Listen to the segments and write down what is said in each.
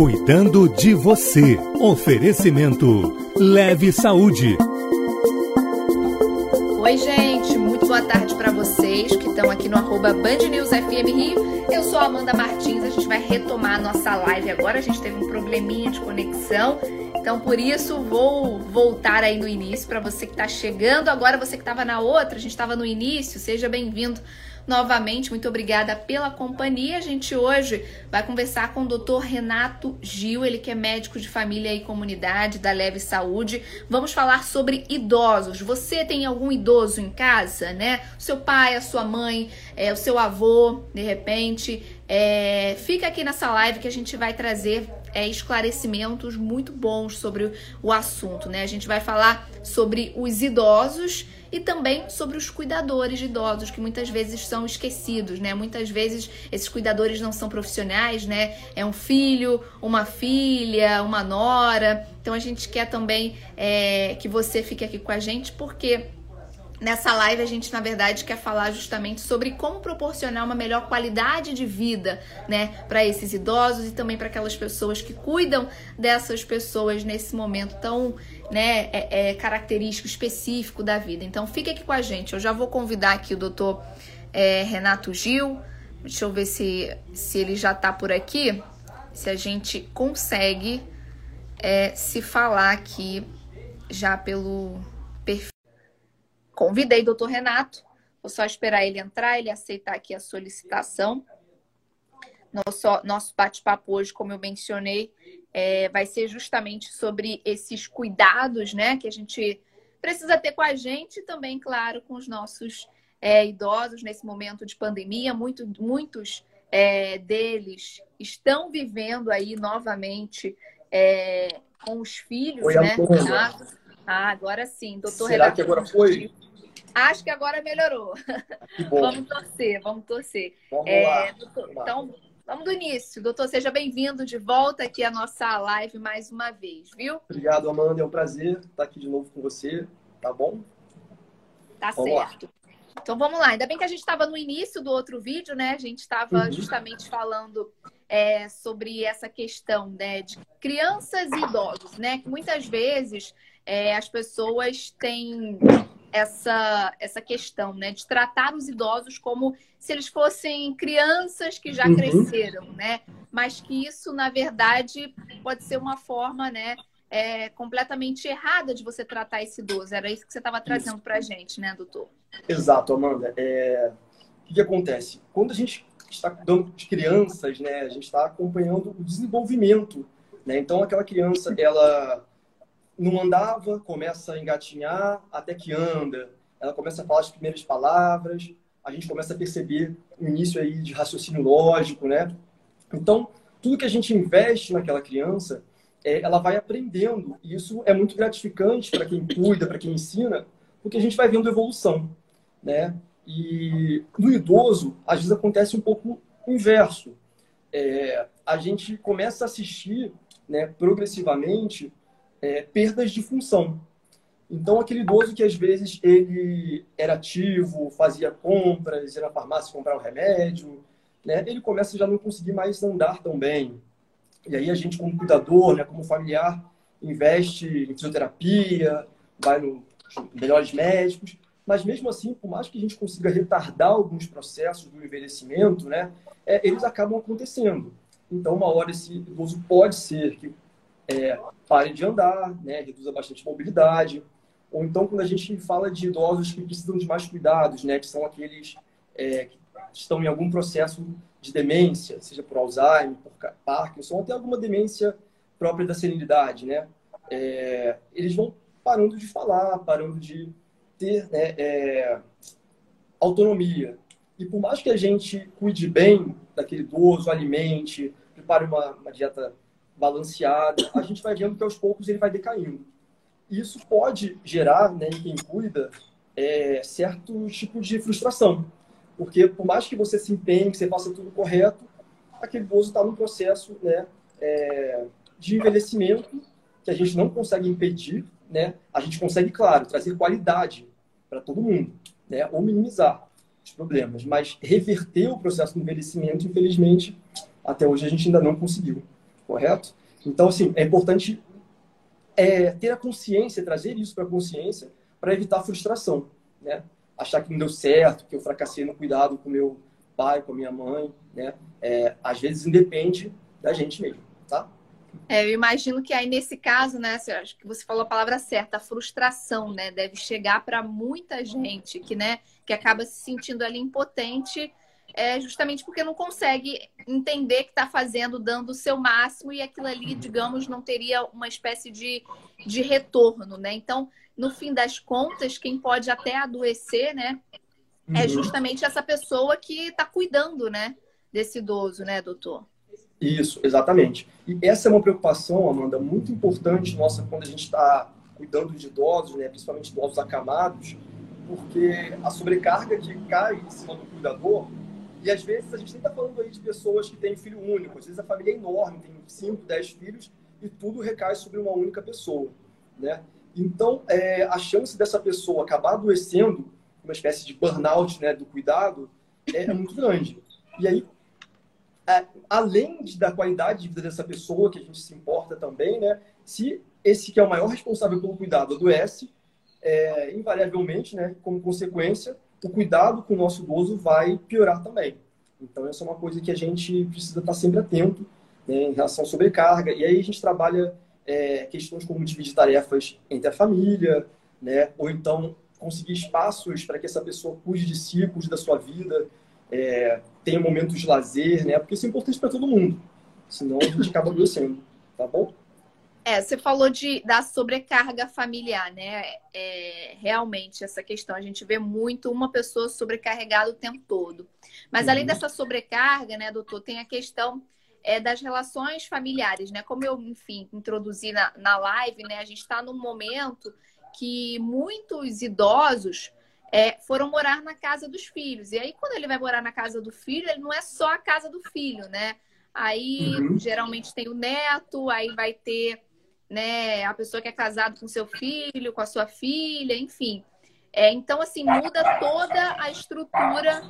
Cuidando de você. Oferecimento Leve Saúde. Oi, gente. Muito boa tarde para vocês que estão aqui no arroba Band News FM Rio. Eu sou a Amanda Martins. A gente vai retomar a nossa live agora. A gente teve um probleminha de conexão. Então, por isso, vou voltar aí no início para você que está chegando. Agora, você que estava na outra, a gente estava no início. Seja bem-vindo novamente. Muito obrigada pela companhia. A gente hoje vai conversar com o Dr. Renato Gil, ele que é médico de família e comunidade da Leve Saúde. Vamos falar sobre idosos. Você tem algum idoso em casa, né? Seu pai, a sua mãe, é, o seu avô, de repente. É, fica aqui nessa live que a gente vai trazer é, esclarecimentos muito bons sobre o assunto, né? A gente vai falar sobre os idosos e também sobre os cuidadores de idosos que muitas vezes são esquecidos, né? Muitas vezes esses cuidadores não são profissionais, né? É um filho, uma filha, uma nora. Então a gente quer também é, que você fique aqui com a gente porque Nessa live a gente, na verdade, quer falar justamente sobre como proporcionar uma melhor qualidade de vida, né, para esses idosos e também para aquelas pessoas que cuidam dessas pessoas nesse momento tão, né, é, é, característico, específico da vida. Então, fique aqui com a gente. Eu já vou convidar aqui o doutor é, Renato Gil. Deixa eu ver se, se ele já está por aqui, se a gente consegue é, se falar aqui já pelo. Convidei o doutor Renato, vou só esperar ele entrar, ele aceitar aqui a solicitação. Nosso, nosso bate-papo hoje, como eu mencionei, é, vai ser justamente sobre esses cuidados, né, que a gente precisa ter com a gente e também, claro, com os nossos é, idosos nesse momento de pandemia. Muito, muitos é, deles estão vivendo aí novamente é, com os filhos, Oi, né? Ah, agora sim, doutor Será Renato, que agora foi? Acho que agora melhorou. Vamos torcer, vamos torcer. Vamos é, lá. Doutor, então, vamos do início. Doutor, seja bem-vindo de volta aqui à nossa live mais uma vez, viu? Obrigado, Amanda. É um prazer estar aqui de novo com você. Tá bom? Tá vamos certo. Lá. Então vamos lá. Ainda bem que a gente estava no início do outro vídeo, né? A gente estava uhum. justamente falando é, sobre essa questão né, de crianças e idosos, né? Que muitas vezes é, as pessoas têm essa, essa questão, né? De tratar os idosos como se eles fossem crianças que já uhum. cresceram, né? Mas que isso, na verdade, pode ser uma forma, né? É, completamente errada de você tratar esse idoso. Era isso que você estava trazendo para a gente, né, doutor? Exato, Amanda. É... O que, que acontece? Quando a gente está cuidando de crianças, né, a gente está acompanhando o desenvolvimento. Né? Então, aquela criança, ela não andava, começa a engatinhar até que anda. Ela começa a falar as primeiras palavras, a gente começa a perceber o início aí de raciocínio lógico, né? Então, tudo que a gente investe naquela criança, é, ela vai aprendendo. E isso é muito gratificante para quem cuida, para quem ensina, porque a gente vai vendo evolução, né? E no idoso, às vezes acontece um pouco o inverso. É, a gente começa a assistir, né, progressivamente, é, perdas de função. Então, aquele idoso que às vezes ele era ativo, fazia compras, ia na farmácia comprar um remédio, né, ele começa já não conseguir mais andar tão bem. E aí a gente, como cuidador, né, como familiar, investe em fisioterapia, vai no melhores médicos, mas mesmo assim, por mais que a gente consiga retardar alguns processos do envelhecimento, né, é, eles acabam acontecendo. Então, uma hora esse idoso pode ser que é, pare de andar, né, reduza bastante mobilidade. Ou então, quando a gente fala de idosos que precisam de mais cuidados, né, que são aqueles é, que estão em algum processo de demência, seja por Alzheimer, por Parkinson, ou até alguma demência própria da senilidade, né, é, eles vão parando de falar, parando de ter né, é, autonomia. E por mais que a gente cuide bem daquele idoso, alimente, prepare uma, uma dieta balanceada, a gente vai vendo que aos poucos ele vai decaindo. Isso pode gerar, né, em quem cuida, é, certo tipo de frustração. Porque por mais que você se empenhe, que você faça tudo correto, aquele idoso está num processo né, é, de envelhecimento que a gente não consegue impedir, né? A gente consegue, claro, trazer qualidade para todo mundo, né? Ou minimizar os problemas, mas reverter o processo de envelhecimento, infelizmente, até hoje a gente ainda não conseguiu. Correto? Então, assim, é importante é, ter a consciência, trazer isso para a consciência, para evitar frustração, né? Achar que não deu certo, que eu fracassei no cuidado com meu pai, com a minha mãe, né? É, às vezes independe da gente mesmo, tá? É, eu imagino que aí nesse caso, né, acho que você falou a palavra certa, a frustração, né, deve chegar para muita gente que, né, que acaba se sentindo ali impotente é justamente porque não consegue entender que está fazendo, dando o seu máximo e aquilo ali, digamos, não teria uma espécie de, de retorno, né? Então, no fim das contas, quem pode até adoecer, né, é uhum. justamente essa pessoa que está cuidando, né, desse idoso, né, doutor? Isso, exatamente. E essa é uma preocupação, Amanda, muito importante nossa quando a gente está cuidando de idosos, né, principalmente idosos acamados, porque a sobrecarga que cai em cima do cuidador e às vezes a gente nem está falando aí de pessoas que têm filho único, às vezes a família é enorme, tem 5, 10 filhos e tudo recai sobre uma única pessoa, né? Então, é, a chance dessa pessoa acabar adoecendo, uma espécie de burnout né, do cuidado, é, é muito grande. E aí, é, além de, da qualidade de vida dessa pessoa, que a gente se importa também, né? Se esse que é o maior responsável pelo cuidado adoece, é, invariavelmente, né, como consequência, o cuidado com o nosso idoso vai piorar também. Então, essa é uma coisa que a gente precisa estar sempre atento né, em relação à sobrecarga. E aí a gente trabalha é, questões como dividir tarefas entre a família, né, ou então conseguir espaços para que essa pessoa cuide de si, cuide da sua vida, é, tenha momentos de lazer, né, porque isso é importante para todo mundo. Senão a gente acaba adoecendo, tá bom? É, você falou de, da sobrecarga familiar, né? É, realmente, essa questão. A gente vê muito uma pessoa sobrecarregada o tempo todo. Mas uhum. além dessa sobrecarga, né, doutor, tem a questão é, das relações familiares, né? Como eu, enfim, introduzi na, na live, né? A gente está num momento que muitos idosos é, foram morar na casa dos filhos. E aí, quando ele vai morar na casa do filho, ele não é só a casa do filho, né? Aí, uhum. geralmente tem o neto, aí vai ter né? A pessoa que é casado com seu filho, com a sua filha, enfim. É, então, assim, muda toda a estrutura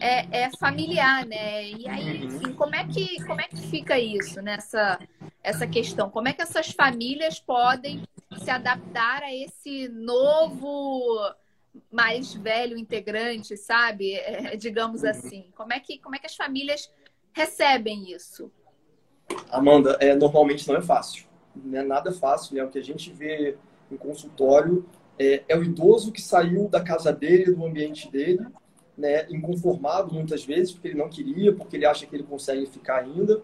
é, é, familiar, né? E aí, enfim, como é que, como é que fica isso, nessa essa questão? Como é que essas famílias podem se adaptar a esse novo mais velho integrante, sabe? É, digamos assim. Como é, que, como é que as famílias recebem isso? Amanda, é, normalmente não é fácil não é nada fácil, né? O que a gente vê em consultório é, é o idoso que saiu da casa dele, do ambiente dele, né? Inconformado muitas vezes, porque ele não queria, porque ele acha que ele consegue ficar ainda.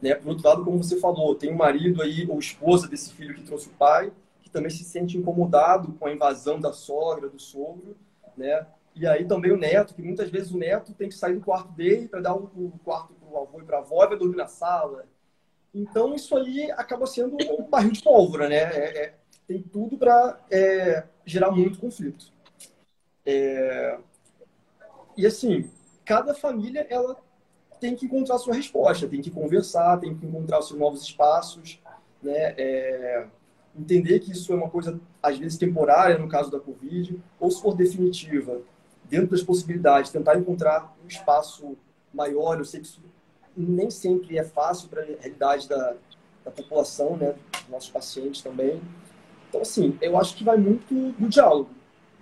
Né? Por outro lado, como você falou, tem um marido aí, ou esposa desse filho que trouxe o pai, que também se sente incomodado com a invasão da sogra, do sogro, né? E aí também o neto, que muitas vezes o neto tem que sair do quarto dele para dar o, o quarto para o avô e para a avó e vai dormir na sala. Então, isso aí acaba sendo um barril de pólvora, né? É, é, tem tudo para é, gerar muito conflito. É, e, assim, cada família, ela tem que encontrar a sua resposta, tem que conversar, tem que encontrar os seus novos espaços, né? É, entender que isso é uma coisa, às vezes, temporária, no caso da Covid, ou se for definitiva, dentro das possibilidades, tentar encontrar um espaço maior. Eu sei que isso nem sempre é fácil para a realidade da, da população, né, dos nossos pacientes também. Então, assim, eu acho que vai muito do diálogo,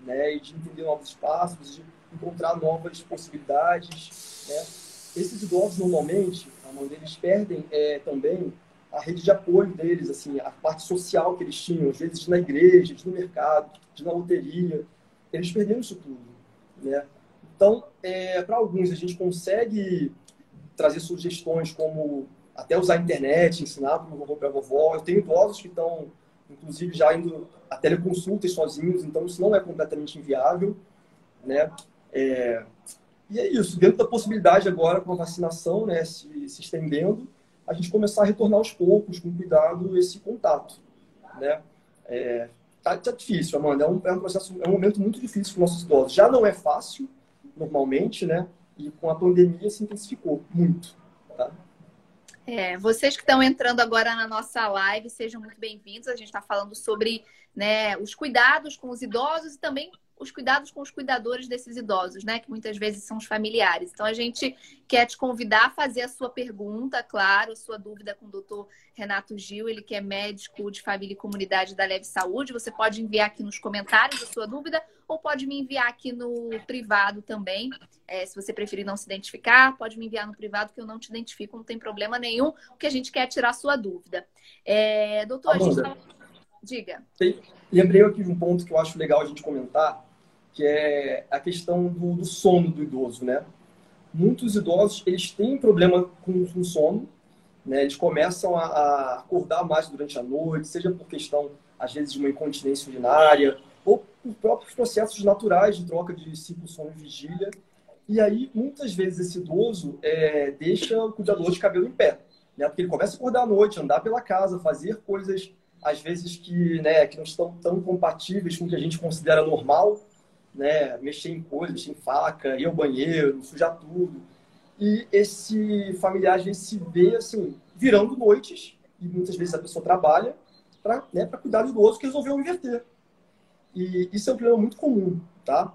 né, e de entender novos espaços, de encontrar novas possibilidades, né. Esses idosos, normalmente, Amanda, eles perdem é, também a rede de apoio deles, assim, a parte social que eles tinham, às vezes na igreja, no mercado, na loteria. Eles perderam isso tudo, né? Então, é, para alguns, a gente consegue trazer sugestões como até usar a internet, ensinar para o vovô para a vovó. Eu tenho idosos que estão, inclusive, já indo a teleconsultas sozinhos, então isso não é completamente inviável, né? É... E é isso, dentro da possibilidade agora com a vacinação, né, se, se estendendo, a gente começar a retornar aos poucos, com cuidado, esse contato, né? É, tá, tá difícil, Amanda, é um, é um processo, é um momento muito difícil para os nossos idosos. Já não é fácil, normalmente, né? E com a pandemia se intensificou muito. Tá? É, vocês que estão entrando agora na nossa live, sejam muito bem-vindos. A gente está falando sobre né, os cuidados com os idosos e também os cuidados com os cuidadores desses idosos, né? Que muitas vezes são os familiares. Então a gente quer te convidar a fazer a sua pergunta, claro, a sua dúvida com o doutor Renato Gil, ele que é médico de família e comunidade da Leve Saúde. Você pode enviar aqui nos comentários a sua dúvida ou pode me enviar aqui no privado também. É, se você preferir não se identificar, pode me enviar no privado que eu não te identifico, não tem problema nenhum, porque a gente quer tirar a sua dúvida. É, doutor, Amanda, a gente tá... Diga. Lembrei aqui de um ponto que eu acho legal a gente comentar, que é a questão do, do sono do idoso, né? Muitos idosos, eles têm problema com, com sono, né? Eles começam a, a, acordar mais durante a noite, seja por questão, às vezes, de uma incontinência urinária, ou por próprios processos naturais de troca de ciclo sono e vigília. E aí, muitas vezes, esse idoso é, deixa o cuidador de cabelo em pé, né? Porque ele começa a acordar à noite, andar pela casa, fazer coisas, às vezes, que, né, que não estão tão compatíveis com o que a gente considera normal, né, mexer em coisas, mexer em faca, ir ao banheiro, sujar tudo. E esse familiar, a gente se vê, assim, virando noites, e muitas vezes a pessoa trabalha para né, cuidar do idoso que resolveu inverter. E isso é um problema muito comum, tá?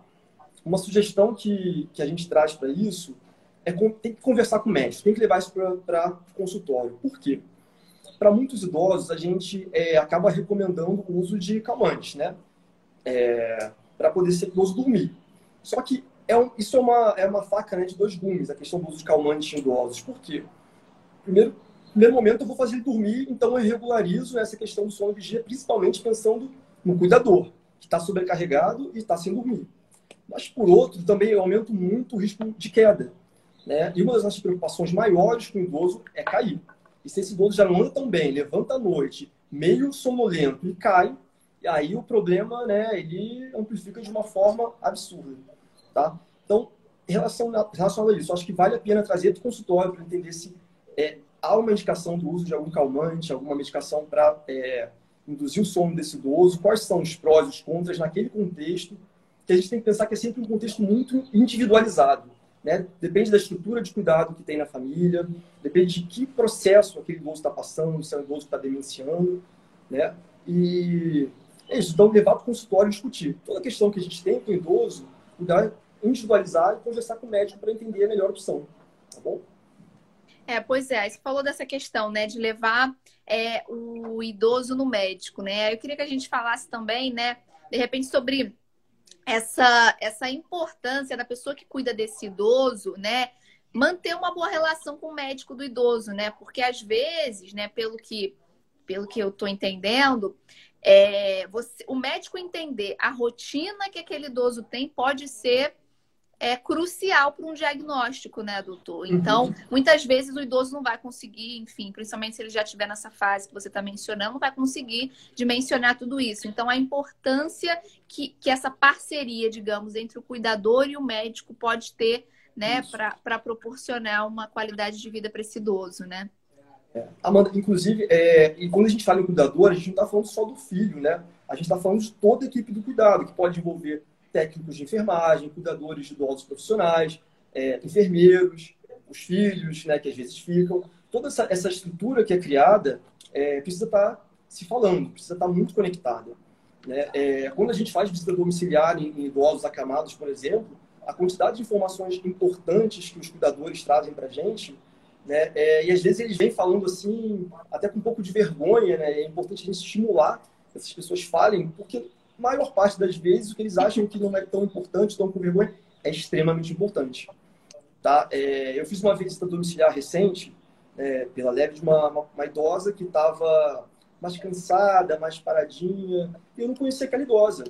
Uma sugestão que, que a gente traz para isso é tem que conversar com o médico, tem que levar isso para o consultório. Por quê? Para muitos idosos, a gente é, acaba recomendando o uso de calmantes, né? É, para poder ser idoso dormir. Só que é um, isso é uma, é uma faca né, de dois gumes, a questão do uso de calmantes idosos. Por quê? Primeiro, primeiro momento, eu vou fazer ele dormir, então eu regularizo essa questão do sono vigia, principalmente pensando no cuidador, que está sobrecarregado e está sem dormir. Mas, por outro, também eu aumento muito o risco de queda. Né? E uma das nossas preocupações maiores com o idoso é cair. E se esse idoso já não anda tão bem, levanta à noite, meio sonolento e cai, e aí o problema, né, ele amplifica de uma forma absurda, tá? Então, a, relação a isso, acho que vale a pena trazer para o consultório para entender se é, há uma indicação do uso de algum calmante, alguma medicação para é, induzir o sono desse idoso, quais são os prós e os contras naquele contexto, que a gente tem que pensar que é sempre um contexto muito individualizado. Né? Depende da estrutura de cuidado que tem na família, depende de que processo aquele idoso está passando, se é um idoso que está demenciando. Né? E é isso, então levar para o consultório discutir. Toda questão que a gente tem com o idoso, individualizar e conversar com o médico para entender a melhor opção. Tá bom? É, pois é, você falou dessa questão, né, de levar é, o idoso no médico, né? Eu queria que a gente falasse também, né, de repente, sobre essa, essa importância da pessoa que cuida desse idoso, né, manter uma boa relação com o médico do idoso, né? Porque às vezes, né, pelo que, pelo que eu estou entendendo, é, você, o médico entender a rotina que aquele idoso tem pode ser é crucial para um diagnóstico, né, doutor? Uhum. Então, uhum. muitas vezes o idoso não vai conseguir, enfim, principalmente se ele já estiver nessa fase que você está mencionando, não vai conseguir dimensionar tudo isso. Então, a importância que, que essa parceria, digamos, entre o cuidador e o médico pode ter, né, para proporcionar uma qualidade de vida para esse idoso, né? Amanda, inclusive, é, e quando a gente fala em cuidador, a gente não está falando só do filho, né? A gente está falando de toda a equipe do cuidado, que pode envolver técnicos de enfermagem, cuidadores de idosos profissionais, é, enfermeiros, os filhos, né, que às vezes ficam. Toda essa, essa estrutura que é criada é, precisa estar tá se falando, precisa estar tá muito conectada. Né? É, quando a gente faz visita domiciliar em, em idosos acamados, por exemplo, a quantidade de informações importantes que os cuidadores trazem para a gente né? É, e às vezes eles vêm falando assim, até com um pouco de vergonha, né? É importante a gente estimular que essas pessoas falem, porque a maior parte das vezes o que eles acham que não é tão importante, tão com vergonha, é extremamente importante. Tá? É, eu fiz uma visita domiciliar recente, é, pela leve de uma, uma, uma idosa que estava mais cansada, mais paradinha, e eu não conhecia aquela idosa.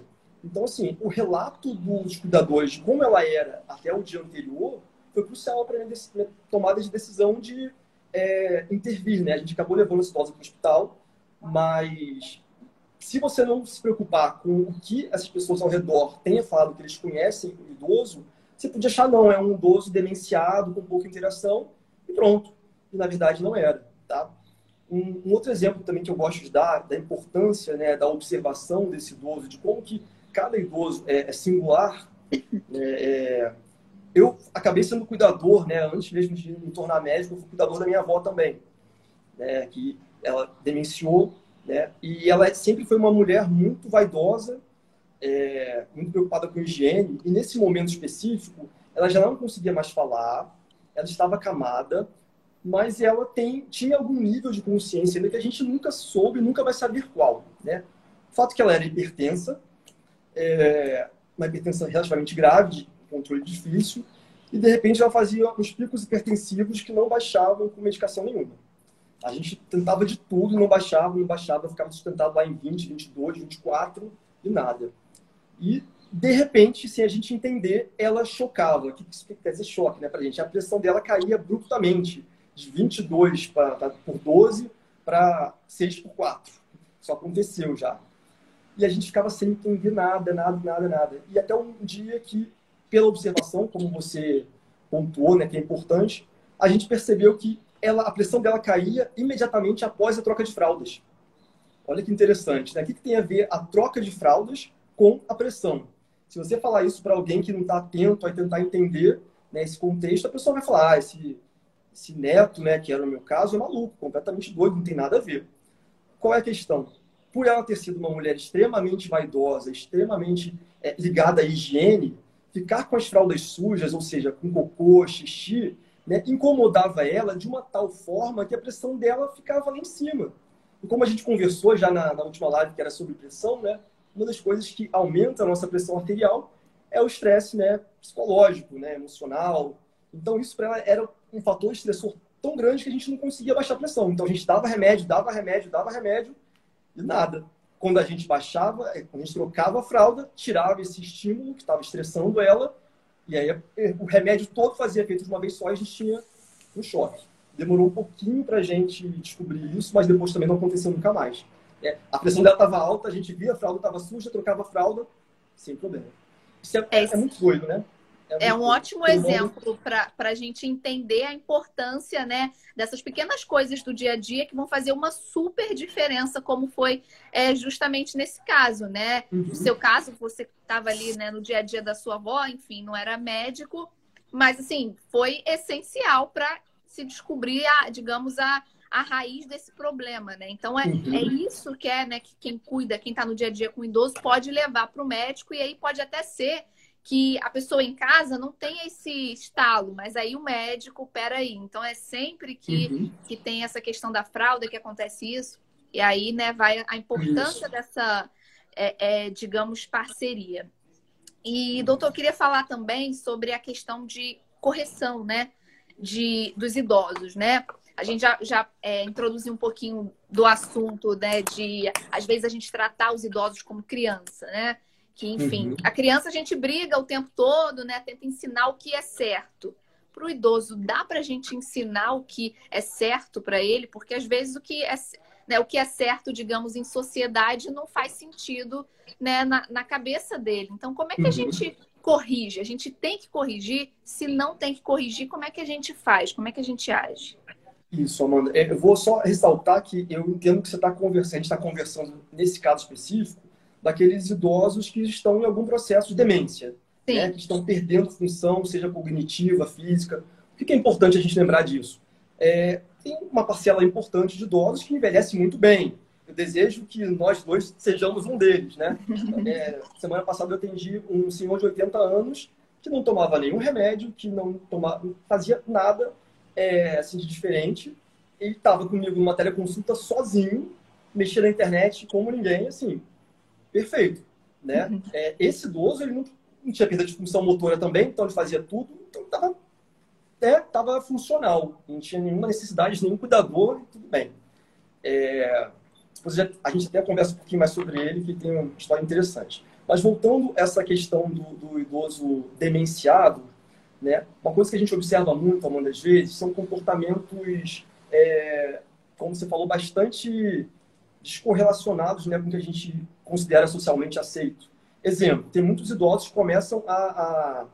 Então, assim, o relato dos cuidadores de como ela era até o dia anterior foi crucial para a minha tomada de decisão de é, intervir. Né? A gente acabou levando essa idosa para o hospital, mas se você não se preocupar com o que essas pessoas ao redor tenham falado que eles conhecem o idoso, você podia achar, não, é um idoso demenciado, com pouca interação, e pronto. E na verdade não era. Tá? Um, um outro exemplo também que eu gosto de dar, da importância né, da observação desse idoso, de como que cada idoso é, é singular, né, é, eu acabei sendo cuidador, né? Antes mesmo de me tornar médico, eu fui cuidador da minha avó também, né? Que ela demenciou, né? E ela sempre foi uma mulher muito vaidosa, é, muito preocupada com higiene, e nesse momento específico, ela já não conseguia mais falar, ela estava acamada, mas ela tem, tinha algum nível de consciência ainda que a gente nunca soube, nunca vai saber qual. Né? O fato que ela era hipertensa, é, uma hipertensão relativamente grave, controle difícil, e de repente ela fazia uns picos hipertensivos que não baixavam com medicação nenhuma. A gente tentava de tudo, não baixava, não baixava, ficava sustentado lá em 20, 22, 24 e nada. E, de repente, sem a gente entender, ela chocava. O que isso quer dizer choque né, pra gente? A pressão dela caía abruptamente, de 22 pra, pra, por 12 para 6 por 4. Isso aconteceu já. E a gente ficava sem entender nada, nada, nada, nada. E até um dia que, pela observação, como você pontuou, né, que é importante, a gente percebeu que ela, a pressão dela caía imediatamente após a troca de fraldas. Olha que interessante, né? O que, tem a ver a troca de fraldas com a pressão? Se você falar isso para alguém que não está atento a tentar entender né, esse contexto, a pessoa vai falar: ah, esse, esse neto, né, que era o meu caso, é maluco, completamente doido, não tem nada a ver. Qual é a questão? Por ela ter sido uma mulher extremamente vaidosa, extremamente é, ligada à higiene, ficar com as fraldas sujas, ou seja, com cocô, xixi, né, incomodava ela de uma tal forma que a pressão dela ficava lá em cima. E como a gente conversou já na, na última live, que era sobre pressão, né, uma das coisas que aumenta a nossa pressão arterial é o estresse né, psicológico, né, emocional. Então, isso para ela era um fator estressor tão grande que a gente não conseguia baixar a pressão. Então, a gente dava remédio, dava remédio, dava remédio e nada. Quando a gente baixava, é, quando a gente trocava a fralda, tirava esse estímulo que estava estressando ela e aí o remédio todo fazia efeito de uma vez só e a gente tinha um choque. Demorou um pouquinho para a gente descobrir isso, mas depois também não aconteceu nunca mais. É, a pressão dela estava alta, a gente via a fralda estava suja, trocava a fralda, sem problema. Isso é, é, é muito doido, né? É, é um ótimo exemplo para a gente entender a importância né, dessas pequenas coisas do dia a dia que vão fazer uma super diferença, como foi é, justamente nesse caso, né? Uhum. No seu caso, você estava ali né, no dia a dia da sua avó, enfim, não era médico, mas assim, foi essencial para se descobrir, a, digamos, a, a raiz desse problema, né? Então é, uhum. é isso que é, né, que quem cuida, quem está no dia a dia com o idoso, pode levar para o médico, e aí pode até ser que a pessoa em casa não tem esse estalo, mas aí o médico, peraí. Então é sempre que, uhum. que tem essa questão da fralda que acontece isso. E aí, né, vai a importância isso. dessa, é, é, digamos, parceria. E, doutor, eu queria falar também sobre a questão de correção, né, de, dos idosos, né? A gente já, já é, introduziu um pouquinho do assunto, né, de às vezes a gente tratar os idosos como criança, né? Que, enfim, uhum. a criança a gente briga o tempo todo, né? Tenta ensinar o que é certo. Para o idoso, dá para a gente ensinar o que é certo para ele, porque às vezes o que é, né, o que é certo, digamos, em sociedade não faz sentido né, na, na cabeça dele. Então, como é que a uhum. gente corrige? A gente tem que corrigir? Se não tem que corrigir, como é que a gente faz? Como é que a gente age? Isso, Amanda. É, eu vou só ressaltar que eu entendo que você está conversando, a gente está conversando nesse caso específico daqueles idosos que estão em algum processo de demência, né? que estão perdendo função, seja cognitiva, física. O que é importante a gente lembrar disso? É, tem uma parcela importante de idosos que envelhece muito bem. Eu desejo que nós dois sejamos um deles, né? É, semana passada eu atendi um senhor de 80 anos que não tomava nenhum remédio, que não tomava, fazia nada é, assim de diferente. Ele estava comigo numa teleconsulta sozinho, mexia na internet como ninguém, assim, perfeito. Né? Uhum. É, esse idoso ele não, não, tinha perda de função motora também, então ele fazia tudo, então estava é, tava funcional, não tinha nenhuma necessidade de nenhum cuidador, tudo bem. É, depois a gente até conversa um pouquinho mais sobre ele, que tem uma história interessante. Mas voltando a essa questão do, do idoso demenciado, né, uma coisa que a gente observa muito, Amanda, às vezes, são comportamentos, é, como você falou, bastante descorrelacionados né, com o que a gente considera socialmente aceito. Exemplo, tem muitos idosos que começam a, a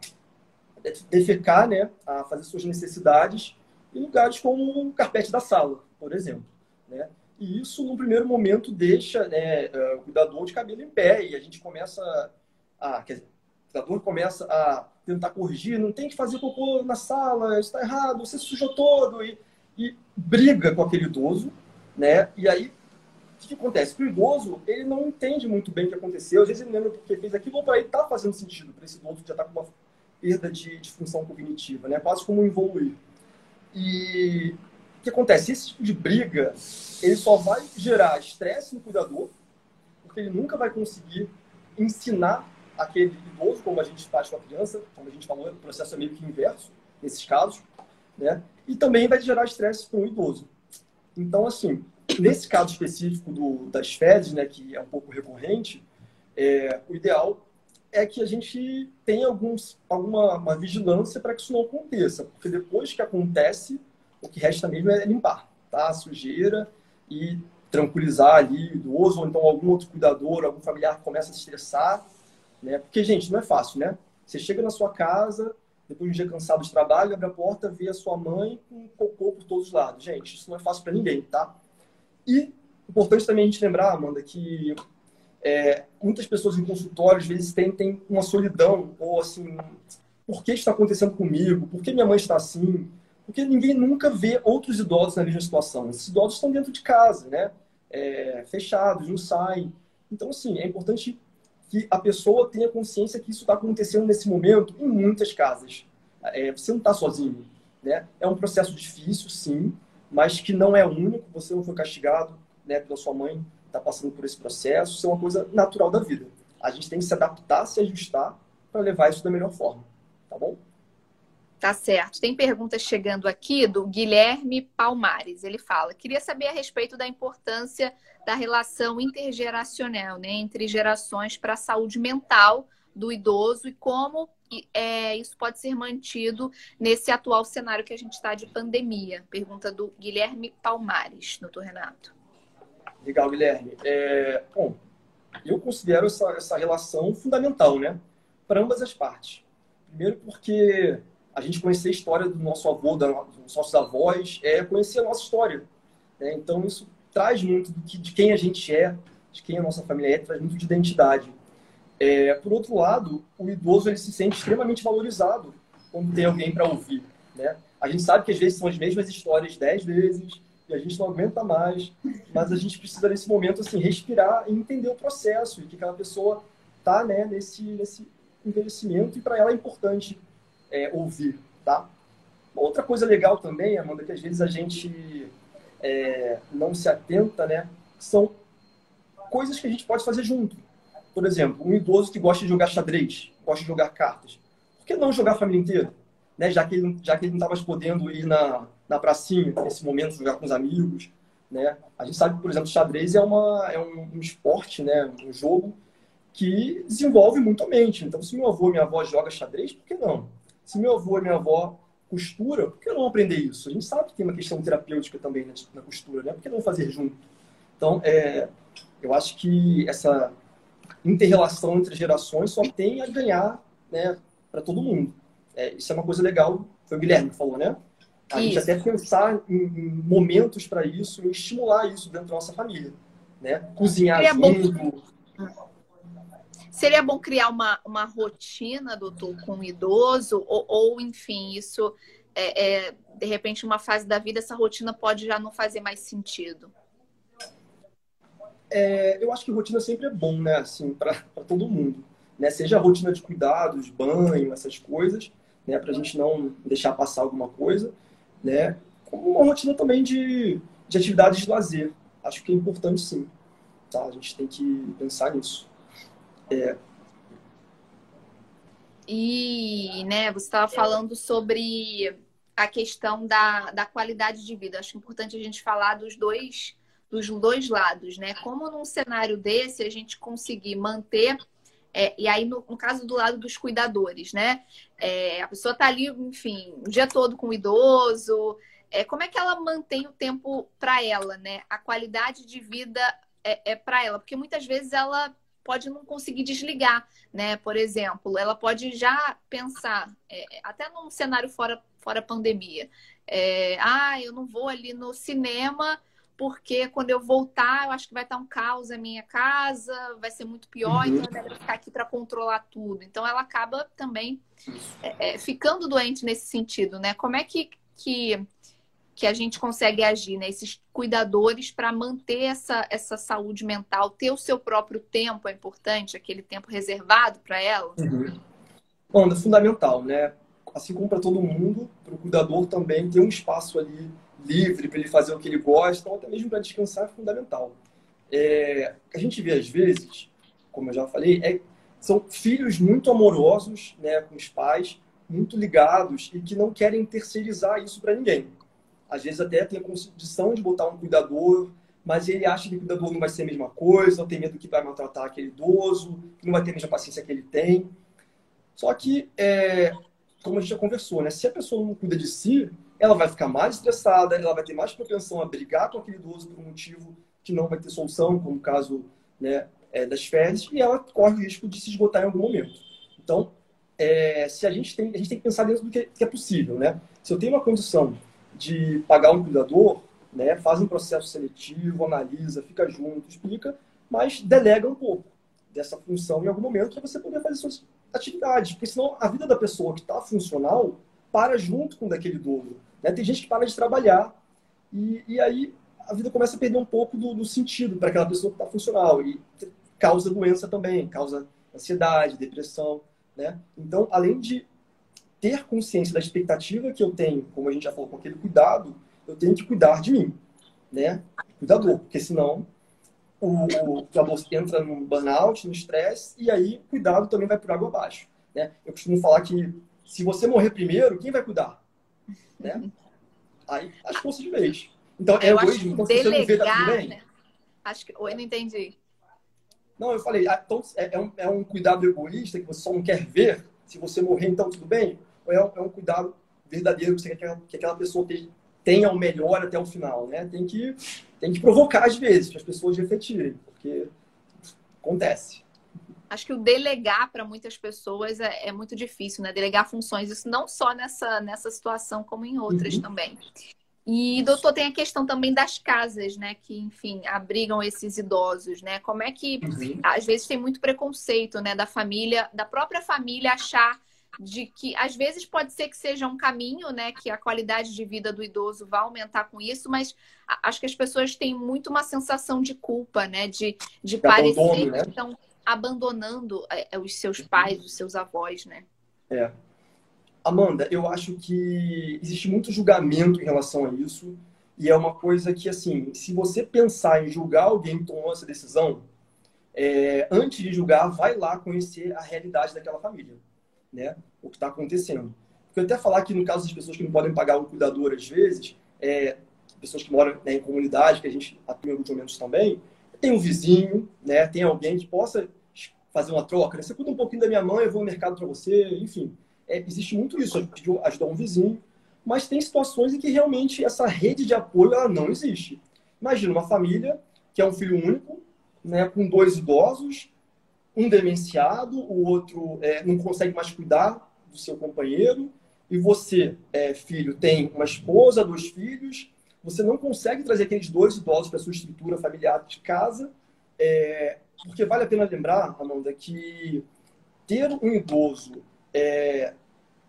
defecar, né, a fazer suas necessidades em lugares como o carpete da sala, por exemplo. Né? E isso, no primeiro momento, deixa né, é, o cuidador de cabelo em pé e a gente começa a... Dizer, o cuidador começa a tentar corrigir, não tem que fazer cocô na sala, está errado, você sujou todo e, e briga com aquele idoso, né? E aí o que acontece? O idoso, ele não entende muito bem o que aconteceu, às vezes ele lembra porque fez aquilo, ou para ele está fazendo sentido, para esse idoso que já está com uma perda de, de, função cognitiva, né? quase como evoluir. E o que acontece? Esse tipo de briga, ele só vai gerar estresse no cuidador, porque ele nunca vai conseguir ensinar aquele idoso, como a gente faz com a criança, como a gente falou, o processo é meio que inverso nesses casos, né? E também vai gerar estresse com o idoso. Então, assim, nesse caso específico do, das fezes, né, que é um pouco recorrente, é, o ideal é que a gente tenha alguns, alguma uma vigilância para que isso não aconteça, porque depois que acontece, o que resta mesmo é limpar, tá? A sujeira e tranquilizar ali o idoso, ou então algum outro cuidador, algum familiar que começa a se estressar, né? Porque, gente, não é fácil, né? Você chega na sua casa, depois de um dia cansado de trabalho, abre a porta, vê a sua mãe com cocô por todos os lados. Gente, isso não é fácil para ninguém, tá? E importante também a gente lembrar, Amanda, que é, muitas pessoas em consultório às vezes tentem uma solidão, ou assim, por que está acontecendo comigo? Por que minha mãe está assim? Porque ninguém nunca vê outros idosos na mesma situação. Esses idosos estão dentro de casa, né? É, fechados, não saem. Então, assim, é importante que a pessoa tenha consciência que isso está acontecendo nesse momento em muitas casas. É, você não está sozinho, né? É um processo difícil, sim, mas que não é único. Você não foi castigado, né, pela sua mãe está passando por esse processo. Isso é uma coisa natural da vida. A gente tem que se adaptar, se ajustar para levar isso da melhor forma, tá bom? Tá certo. Tem perguntas chegando aqui do Guilherme Palmares. Ele fala: queria saber a respeito da importância da relação intergeracional, né, entre gerações para a saúde mental do idoso e como é, isso pode ser mantido nesse atual cenário que a gente está de pandemia. Pergunta do Guilherme Palmares, doutor Renato. Legal, Guilherme. É, bom, eu considero essa, essa relação fundamental, né? Para ambas as partes. Primeiro porque a gente conhecer a história do nosso avô, dos nossos avós, é conhecer a nossa história. Né? Então, isso traz muito de quem a gente é, de quem a nossa família é, traz muito de identidade. É, por outro lado, o idoso ele se sente extremamente valorizado quando tem alguém para ouvir. Né? A gente sabe que às vezes são as mesmas histórias dez vezes, e a gente não aguenta mais, mas a gente precisa nesse momento assim respirar e entender o processo e que aquela pessoa tá né, nesse nesse envelhecimento e para ela é importante é, ouvir, tá? Outra coisa legal também, Amanda, que às vezes a gente é, não se atenta, né, são coisas que a gente pode fazer junto. Por exemplo, um idoso que gosta de jogar xadrez, gosta de jogar cartas, por que não jogar a família inteira? Né? Já que ele, já que ele não está mais podendo ir na, na pracinha, nesse momento, jogar com os amigos. Né? A gente sabe que, por exemplo, xadrez é, uma, é um, um esporte, né? um jogo que desenvolve muito a mente. Então, se meu avô e minha avó jogam xadrez, por que não? Se meu avô e minha avó costura, por que não aprender isso? A gente sabe que tem uma questão terapêutica também na, na costura, né? Por que não fazer junto? Então, é, eu acho que essa inter-relação entre gerações só tem a ganhar né, para todo mundo. É, isso é uma coisa legal, foi o Guilherme que falou, né? A isso. gente até pensar em, em momentos para isso, em estimular isso dentro da nossa família. Né? Cozinhar Seria junto. Bom... Seria bom criar uma, uma rotina, doutor, com o idoso, ou, ou enfim, isso é, é, de repente, uma fase da vida, essa rotina pode já não fazer mais sentido. É, eu acho que rotina sempre é bom, né? Assim, para todo mundo. Né? Seja a rotina de cuidados, banho, essas coisas, né? Para a gente não deixar passar alguma coisa né? Como uma rotina também de, de atividades de lazer. Acho que é importante sim. Tá? A gente tem que pensar nisso. É. E, né, você estava falando sobre a questão da, da qualidade de vida. Acho importante a gente falar dos dois, dos dois lados, né? Como num cenário desse a gente conseguir manter é, e aí, no, no, caso do lado dos cuidadores, né? É, a pessoa está ali, enfim, o dia todo com o idoso. É, como é que ela mantém o tempo para ela, né? A qualidade de vida é, é para ela, porque muitas vezes ela pode não conseguir desligar, né? Por exemplo, ela pode já pensar, é, até num cenário fora, fora pandemia, é, ah, eu não vou ali no cinema porque quando eu voltar, eu acho que vai estar um caos na minha casa, vai ser muito pior, uhum. então eu devo ficar aqui para controlar tudo. Então ela acaba também é, é, ficando doente nesse sentido, né? Como é que, que, que a gente consegue agir, né? Esses cuidadores para manter essa, essa saúde mental, ter o seu próprio tempo é importante, aquele tempo reservado para ela? Uhum. Bom, é fundamental, né? Assim como para todo mundo, para o cuidador também ter um espaço ali livre para ele fazer o que ele gosta, ou até mesmo para descansar é fundamental. É, a gente vê às vezes, como eu já falei, é, são filhos muito amorosos, né, com os pais, muito ligados e que não querem terceirizar isso para ninguém às vezes até tem a condição de botar um cuidador, mas ele acha que o cuidador não vai ser a mesma coisa, ou tem medo que vai maltratar aquele idoso, que não vai ter a mesma paciência que ele tem. Só que, é, como a gente já conversou, né? se a pessoa não cuida de si, ela vai ficar mais estressada, ela vai ter mais propensão a brigar com aquele idoso por um motivo que não vai ter solução, como o caso né, é, das fezes, e ela corre o risco de se esgotar em algum momento. Então, é, se a gente tem, a gente tem que pensar dentro do que, que é possível, né? Se eu tenho uma condição de pagar um cuidador, né, faz um processo seletivo, analisa, fica junto, explica, mas delega um pouco dessa função em algum momento para você poder fazer suas atividades. Porque senão a vida da pessoa que está funcional para junto com daquele idoso. Né? Tem gente que para de trabalhar e, e aí a vida começa a perder um pouco do, do sentido para aquela pessoa que está funcional e causa doença também, causa ansiedade, depressão. Né? Então, além de ter consciência da expectativa que eu tenho, como a gente já falou, com aquele cuidado, eu tenho que cuidar de mim, né? Cuidador, porque senão o, cuidador entra no burnout, no estresse, e aí cuidado também vai por água abaixo, né? Eu costumo falar que se você morrer primeiro, quem vai cuidar? Né? Aí as forças de vez. Então, é egoísmo. Então, se você não vê, tá tudo bem? Né? Acho que... Oi, não entendi. Não, eu falei, ah, então, é, é, um, é um cuidado egoísta que você só não quer ver. Se você morrer, então tudo bem é um, é um cuidado verdadeiro que você quer que aquela pessoa tenha o melhor até o final, né? Tem que, tem que provocar às vezes, para as pessoas refletirem, porque acontece. Acho que o delegar para muitas pessoas é, é, muito difícil, né? Delegar funções, isso não só nessa, nessa situação, como em outras uhum. também. E, doutor, tem a questão também das casas, né? Que, enfim, abrigam esses idosos, né? Como é que, uhum. às vezes, tem muito preconceito, né? Da família, da própria família achar de que às vezes pode ser que seja um caminho, né, que a qualidade de vida do idoso vai aumentar com isso, mas acho que as pessoas têm muito uma sensação de culpa, né, de, de parecer abandono, né? que estão abandonando é, é, os seus pais, os seus avós, né? É. Amanda, eu acho que existe muito julgamento em relação a isso e é uma coisa que, assim, se você pensar em julgar alguém que tomou essa decisão, é, antes de julgar, vai lá conhecer a realidade daquela família né, o que está acontecendo. Porque eu até falar que no caso das pessoas que não podem pagar um cuidador às vezes, é, pessoas que moram né, em comunidade, que a gente atua em alguns momentos também, tem um vizinho, né, tem alguém que possa fazer uma troca. Né? Você cuida um pouquinho da minha mãe, eu vou no mercado para você, enfim. É, existe muito isso, ajudar um vizinho. Mas tem situações em que realmente essa rede de apoio ela não existe. Imagina uma família que é um filho único, né, com dois idosos, um demenciado, o outro é, não consegue mais cuidar do seu companheiro, e você, é, filho, tem uma esposa, dois filhos, você não consegue trazer aqueles dois idosos para sua estrutura familiar de casa, é, porque vale a pena lembrar, Amanda, que ter um idoso é,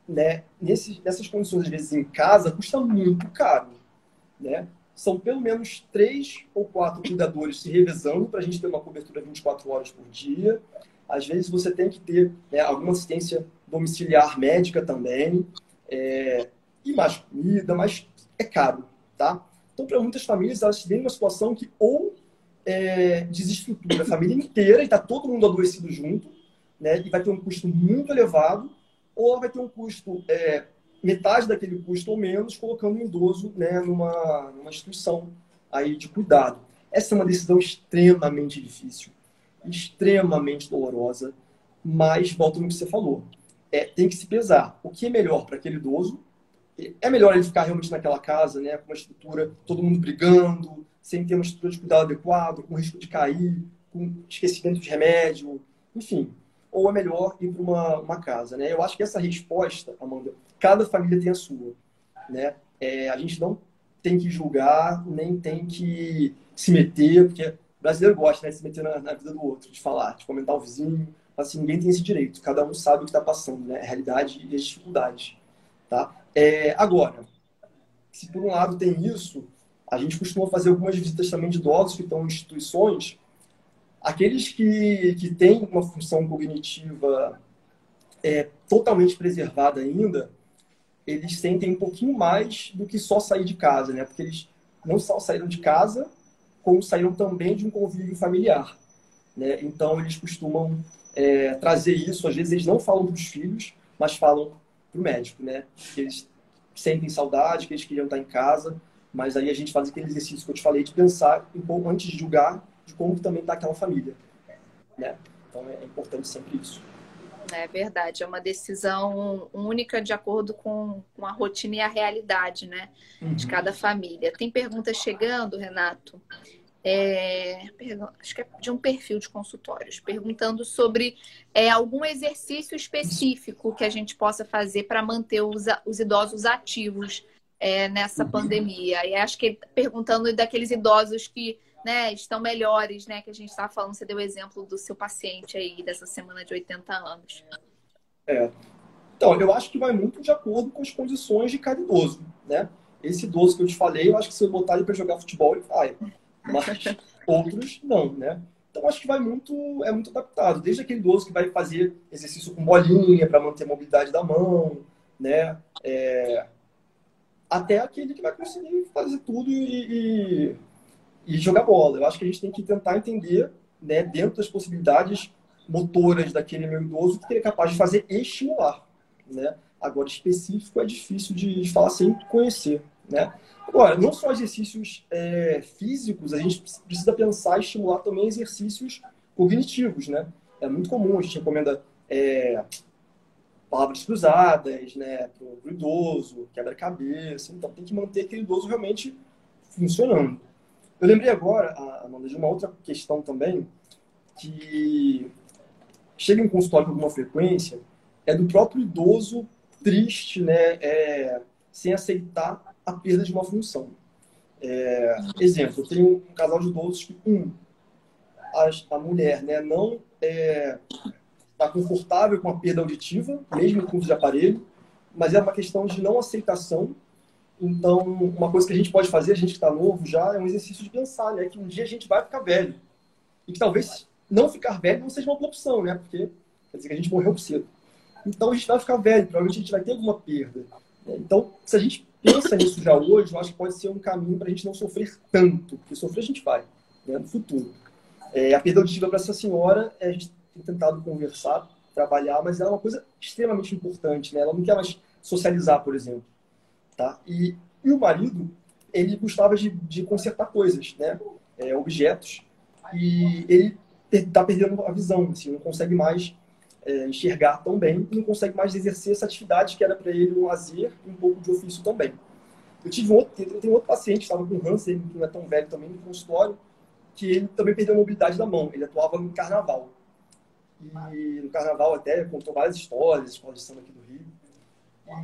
né, nesse, nessas condições, às vezes, em casa, custa muito caro. Né? São pelo menos três ou quatro cuidadores se revezando para a gente ter uma cobertura 24 horas por dia. Às vezes você tem que ter né, alguma assistência domiciliar médica também, é, e mais comida, mas é caro, tá? Então, para muitas famílias, elas têm uma situação que ou é, desestrutura a família inteira e está todo mundo adoecido junto, né, e vai ter um custo muito elevado, ou vai ter um custo, é, metade daquele custo ou menos, colocando um idoso né, numa, numa instituição aí de cuidado. Essa é uma decisão extremamente difícil extremamente dolorosa, mas volta no que você falou. É, tem que se pesar. O que é melhor para aquele idoso? É melhor ele ficar realmente naquela casa, né, com uma estrutura, todo mundo brigando, sem ter uma estrutura de cuidado adequado, com risco de cair, com esquecimento de remédio, enfim. Ou é melhor ir para uma, uma casa, né? Eu acho que essa resposta, Amanda, cada família tem a sua, né? É, a gente não tem que julgar, nem tem que se meter, porque brasileiro gosta né, de se meter na, na, vida do outro, de falar, de comentar o vizinho. Assim, ninguém tem esse direito. Cada um sabe o que está passando, né? A realidade e as dificuldades. Tá? É, agora, se por um lado tem isso, a gente costuma fazer algumas visitas também de idosos que estão em instituições. Aqueles que, que têm uma função cognitiva é, totalmente preservada ainda, eles sentem um pouquinho mais do que só sair de casa, né? Porque eles não só saíram de casa, como saíram também de um convívio familiar. Né? Então, eles costumam é, trazer isso. Às vezes, eles não falam para os filhos, mas falam para o médico, né? Que eles sentem saudade, que eles queriam estar em casa. Mas aí a gente faz aquele exercício que eu te falei de pensar um pouco antes de julgar de como também está aquela família. Né? Então, é importante sempre isso. É verdade, é uma decisão única de acordo com, a rotina e a realidade, né? Uhum. De cada família. Tem perguntas chegando, Renato? É, acho que é de um perfil de consultórios, perguntando sobre é, algum exercício específico que a gente possa fazer para manter os, os idosos ativos é, nessa uhum. pandemia. E acho que perguntando daqueles idosos que né, estão melhores, né? Que a gente estava falando, você deu o exemplo do seu paciente aí dessa semana de 80 anos. É. Então, eu acho que vai muito de acordo com as condições de cada idoso, né? Esse idoso que eu te falei, eu acho que se eu botar ele para jogar futebol, ele vai. Mas outros não, né? Então acho que vai muito, é muito adaptado. Desde aquele idoso que vai fazer exercício com bolinha para manter a mobilidade da mão, né? É, até aquele que vai conseguir fazer tudo e, e e jogar bola. Eu acho que a gente tem que tentar entender, né, dentro das possibilidades motoras daquele meu idoso, o que ele é capaz de fazer e estimular. Né? Agora, específico é difícil de falar sem conhecer. Né? Agora, não só exercícios é, físicos, a gente precisa pensar e estimular também exercícios cognitivos. Né? É muito comum, a gente recomenda é, palavras cruzadas né, para o idoso, quebra-cabeça. Então, tem que manter aquele idoso realmente funcionando. Eu lembrei agora, Amanda, de uma outra questão também, que chega em consultório com alguma frequência, é do próprio idoso triste, né, é, sem aceitar a perda de uma função. É, exemplo, eu tenho um casal de idosos que, um, a, a mulher né, não é, tá confortável com a perda auditiva, mesmo com o de aparelho, mas é uma questão de não aceitação então, uma coisa que a gente pode fazer, a gente que está novo já, é um exercício de pensar, né? Que um dia a gente vai ficar velho. E que talvez não ficar velho não seja uma boa opção, né? Porque quer dizer que a gente morreu cedo. Então, a gente vai ficar velho, provavelmente a gente vai ter alguma perda. Né? Então, se a gente pensa nisso já hoje, eu acho que pode ser um caminho para a gente não sofrer tanto. Porque sofrer a gente vai, né? No futuro. É, a perda auditiva para essa senhora, é, a gente tem tentado conversar, trabalhar, mas ela é uma coisa extremamente importante, né? Ela não quer mais socializar, por exemplo. Tá? E, e o marido, ele gostava de, de consertar coisas, né? É, objetos. E ele está perdendo a visão, assim, não consegue mais é, enxergar tão bem não consegue mais exercer essa atividade que era para ele um lazer e um pouco de ofício também. Eu tive um outro, eu tenho outro paciente estava com Hansen, que não é tão velho também, no consultório, que ele também perdeu a mobilidade da mão. Ele atuava no carnaval. E no carnaval até contou várias histórias, escola de samba aqui do Rio.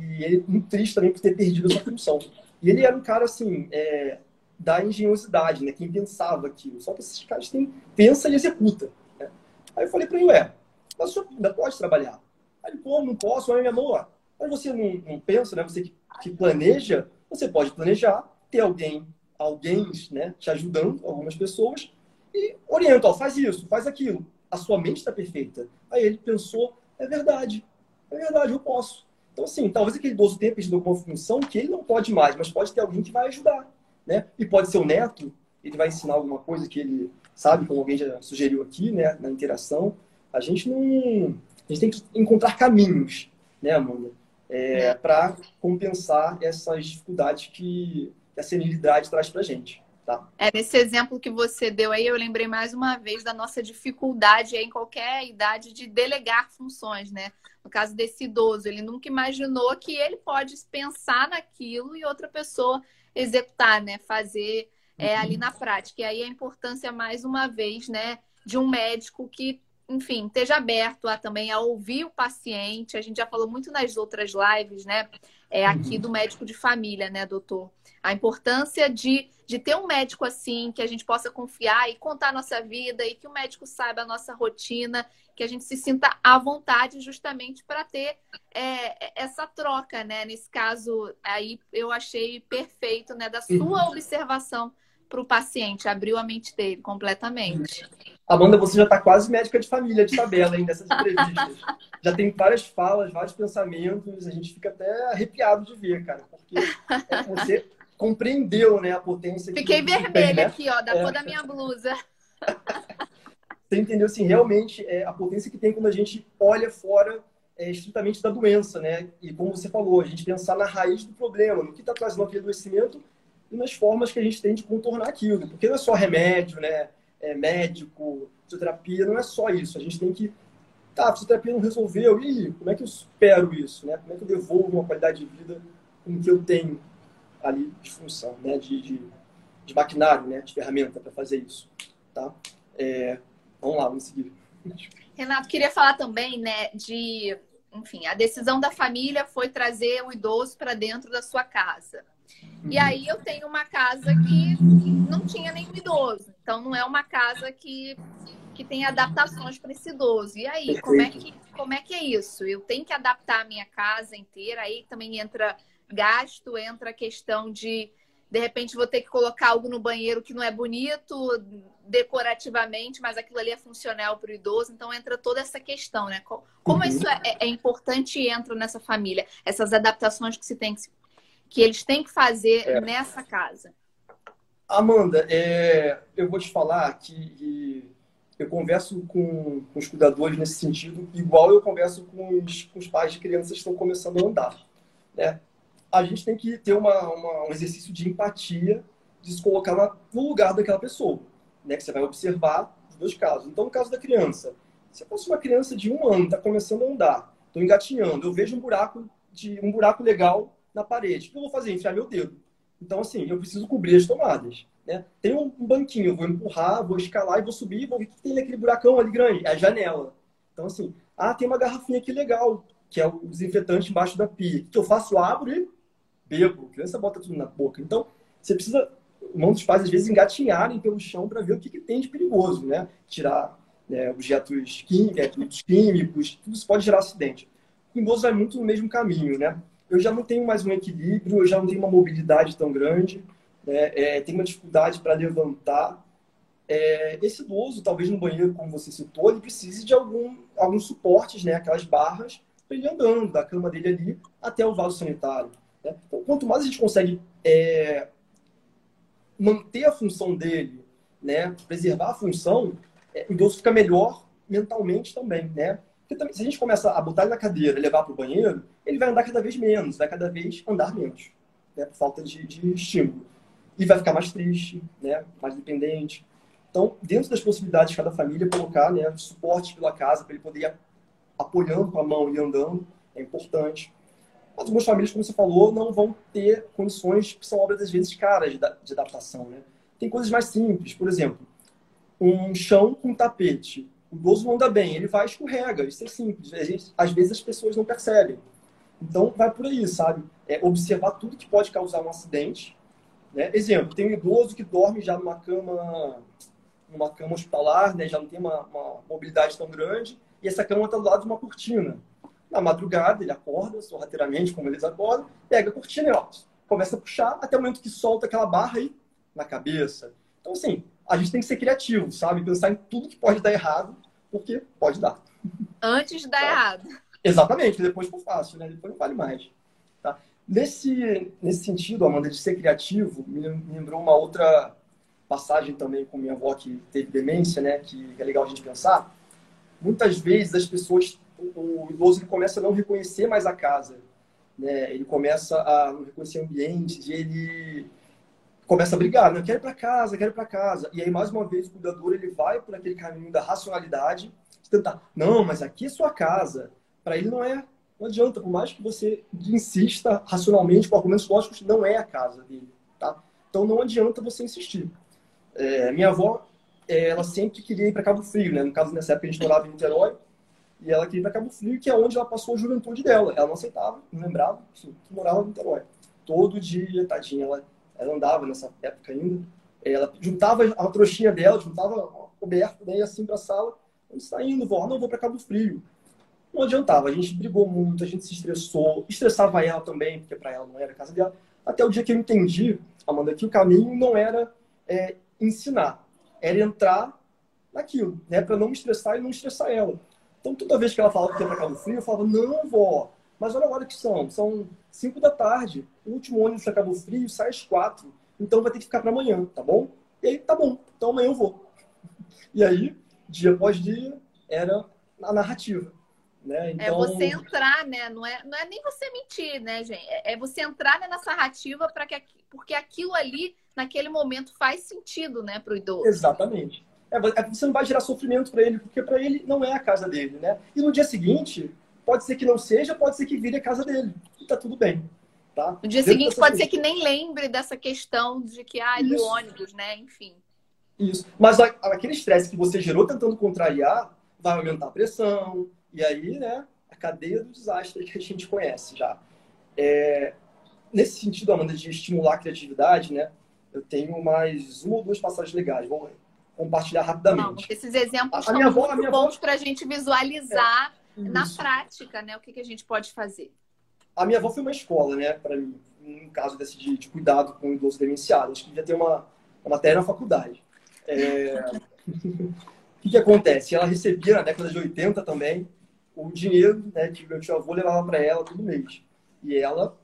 E ele muito triste também por ter perdido essa função. E ele era um cara, assim, é, da engenhosidade, né? Quem pensava aquilo. Só que esses caras têm, pensa e executa. Né? Aí eu falei para ele, ué, mas o senhor ainda pode trabalhar? Aí ele, pô, não posso, aí minha mão, ó. Mas você não, não pensa, né? Você que, que, planeja, você pode planejar, ter alguém, alguém, né, te ajudando, algumas pessoas, e orienta, ó, faz isso, faz aquilo. A sua mente está perfeita. Aí ele pensou, é verdade, é verdade, eu posso. Então, assim, talvez aquele idoso tenha perdido alguma função que ele não pode mais, mas pode ter alguém que vai ajudar, né? E pode ser o neto, ele vai ensinar alguma coisa que ele sabe, como alguém já sugeriu aqui, né, na interação. A gente não... A gente tem que encontrar caminhos, né, Amanda? É, é. Para compensar essas dificuldades que a senilidade traz para gente. Tá. É, nesse exemplo que você deu aí, eu lembrei mais uma vez da nossa dificuldade em qualquer idade de delegar funções, né? No caso desse idoso, ele nunca imaginou que ele pode pensar naquilo e outra pessoa executar, né? Fazer é, ali uhum. na prática. E aí a importância, mais uma vez, né, de um médico que, enfim, esteja aberto a, também a ouvir o paciente. A gente já falou muito nas outras lives, né? É, aqui uhum. do médico de família, né, doutor? A importância de, de ter um médico assim, que a gente possa confiar e contar a nossa vida e que o médico saiba a nossa rotina, que a gente se sinta à vontade justamente para ter é, essa troca, né? Nesse caso aí eu achei perfeito, né? Da sua uhum. observação para o paciente, abriu a mente dele completamente. Amanda, você já está quase médica de família de tabela aí nessas entrevistas. já tem várias falas, vários pensamentos, a gente fica até arrepiado de ver, cara, porque é, você compreendeu, né, a potência. Fiquei vermelha tem, né? aqui, ó, da é. cor da minha blusa. você entendeu, assim, realmente é, a potência que tem quando a gente olha fora é, estritamente da doença, né? E como você falou, a gente pensar na raiz do problema, no que está trazendo aquele adoecimento e nas formas que a gente tem de contornar aquilo. Porque não é só remédio, né? É médico, fisioterapia, não é só isso. A gente tem que. Tá, a fisioterapia não resolveu, e como é que eu supero isso? Né? Como é que eu devolvo uma qualidade de vida com o que eu tenho ali de função, né? de, de, de maquinário, né? de ferramenta para fazer isso? Tá? É, vamos lá, vamos seguir. Renato, queria falar também né, de. Enfim, a decisão da família foi trazer o idoso para dentro da sua casa. E aí eu tenho uma casa que não tinha nenhum idoso. Então não é uma casa que, que tem adaptações para esse idoso. E aí, como é, que, como é que é isso? Eu tenho que adaptar a minha casa inteira, aí também entra gasto, entra a questão de de repente vou ter que colocar algo no banheiro que não é bonito decorativamente, mas aquilo ali é funcional para o idoso, então entra toda essa questão, né? Como uhum. isso é, é, importante e entra nessa família, essas adaptações que se tem que que eles têm que fazer é. nessa casa? Amanda, é, eu vou te falar que, que eu converso com, com, os cuidadores nesse sentido, igual eu converso com os, com os pais de crianças que estão começando a andar. Né? A gente tem que ter uma, uma, um exercício de empatia, de se colocar no lugar daquela pessoa, né? que você vai observar os dois casos. Então, no caso da criança, se fosse uma criança de um ano, está começando a andar, estou engatinhando, eu vejo um buraco, de, um buraco legal na parede. O que eu vou fazer? Enfiar meu dedo. Então, assim, eu preciso cobrir as tomadas. Né? Tem um, banquinho, eu vou empurrar, vou escalar e vou subir, vou ver o que tem naquele buracão ali grande. É a janela. Então, assim, ah, tem uma garrafinha aqui legal, que é o desinfetante embaixo da pia. O que eu faço? Eu abro e bebo. Criança bota tudo na boca. Então, você precisa, muitos pais, às vezes, engatinharem pelo chão para ver o que, que, tem de perigoso, né? Tirar né, objetos químicos, químicos, tudo isso pode gerar acidente. O idoso vai muito no mesmo caminho, né? eu já não tenho mais um equilíbrio, eu já não tenho uma mobilidade tão grande, né? é, tenho uma dificuldade para levantar. É, esse idoso, talvez no banheiro, como você citou, ele precise de algum, alguns suportes, né? aquelas barras, para ele andando da cama dele ali até o vaso sanitário. Né? Então, quanto mais a gente consegue é, manter a função dele, né? preservar a função, é, o idoso fica melhor mentalmente também, né? Porque também, se a gente começa a botar ele na cadeira e levar para o banheiro, ele vai andar cada vez menos, vai cada vez andar menos, né? por falta de, de estímulo. E vai ficar mais triste, né? mais dependente. Então, dentro das possibilidades de cada família, colocar né, suporte pela casa para ele poder ir apoiando com a mão e andando é importante. Mas algumas famílias, como você falou, não vão ter condições que são obras, às vezes, caras de, de adaptação. Né? Tem coisas mais simples, por exemplo, um chão com tapete o idoso não anda bem, ele vai escorrega, isso é simples. Às vezes as pessoas não percebem. Então, vai por aí, sabe? É observar tudo que pode causar um acidente. Né? Exemplo, tem um idoso que dorme já numa cama, numa cama hospitalar, né? já não tem uma, uma mobilidade tão grande, e essa cama está do lado de uma cortina. Na madrugada, ele acorda, sorrateiramente, como eles acordam, pega a cortina e ó, começa a puxar até o momento que solta aquela barra aí na cabeça. Então, assim, a gente tem que ser criativo, sabe? Pensar em tudo que pode dar errado, porque pode dar. Antes de dar tá? errado. Exatamente, depois for fácil, né? Depois não vale mais. Tá? Nesse, nesse sentido, Amanda, de ser criativo, me lembrou uma outra passagem também com minha avó que teve demência, né? Que é legal a gente pensar. Muitas vezes as pessoas, o idoso ele começa a não reconhecer mais a casa, né? Ele começa a não reconhecer ambientes e ele começa a brigar, né? Quero para casa, quero para casa. E aí, mais uma vez, o cuidador ele vai por aquele caminho da racionalidade, de tentar, não, mas aqui é sua casa. Para ele não é, não adianta, por mais que você insista racionalmente, com argumentos lógicos, não é a casa dele, tá? Então não adianta você insistir. É, minha avó, ela sempre queria ir para Cabo Frio, né? No caso, nessa época a gente morava em Niterói, e ela queria ir para Cabo Frio, que é onde ela passou a juventude dela. Ela não aceitava, não lembrava, que morava em Niterói. Todo dia, tadinha, ela ela andava nessa época ainda, ela juntava a trouxinha dela, juntava coberto, daí assim para a sala, saindo, vó, não vou para Cabo Frio. Não adiantava, a gente brigou muito, a gente se estressou, estressava ela também, porque para ela não era a casa dela, até o dia que eu entendi, Amanda, que o caminho não era é, ensinar, era entrar naquilo, né, para não me estressar e não estressar ela. Então, toda vez que ela falava que ia para Cabo Frio, eu falava, não, vó, mas olha a hora que são, são 5 da tarde, o último ônibus para Cabo Frio sai às 4, então vai ter que ficar para amanhã, tá bom? E aí, tá bom, então amanhã eu vou. E aí, dia após dia, era a narrativa. Né? É então... É você entrar, né? Não é, não é nem você mentir, né, gente? É, é você entrar né, nessa narrativa para que porque aquilo ali, naquele momento, faz sentido, né, para o idoso. Exatamente. É, é, você não vai gerar sofrimento para ele, porque para ele não é a casa dele, né? E no dia seguinte, pode ser que não seja, pode ser que vire a casa dele. E tá tudo bem. Tá? No dia Dentro seguinte pode ser que nem lembre dessa questão de que, ah, do ônibus, né? Enfim. Isso. Mas aquele estresse que você gerou tentando contrariar vai aumentar a pressão. E aí, né, a cadeia do desastre que a gente conhece já. É, nesse sentido, Amanda, de estimular a criatividade, né, eu tenho mais uma ou duas passagens legais. Vou compartilhar rapidamente. Não, esses exemplos a são minha muito avó, bons para a gente visualizar é, na prática, né, o que, que a gente pode fazer a minha avó foi uma escola, né, para mim, no caso desse de, de, cuidado com o idoso demenciado. Acho que devia ter uma, uma matéria na faculdade. É... o que, que acontece? Ela recebia, na década de 80 também, o dinheiro né, que meu tio avô levava para ela todo mês. E ela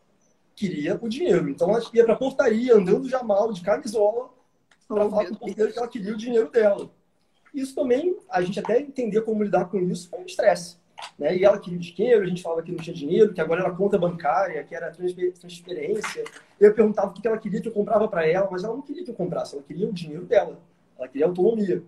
queria o dinheiro. Então ela ia para a portaria, andando já mal, de camisola, para falar com o porteiro que ela queria o dinheiro dela. Isso também, a gente até entender como lidar com isso foi um estresse. Né? E ela queria dinheiro, a gente falava que não tinha dinheiro, que agora era conta bancária, que era transferência. Eu perguntava o que ela queria que eu comprava para ela, mas ela não queria que eu comprasse, ela queria o dinheiro dela, ela queria autonomia.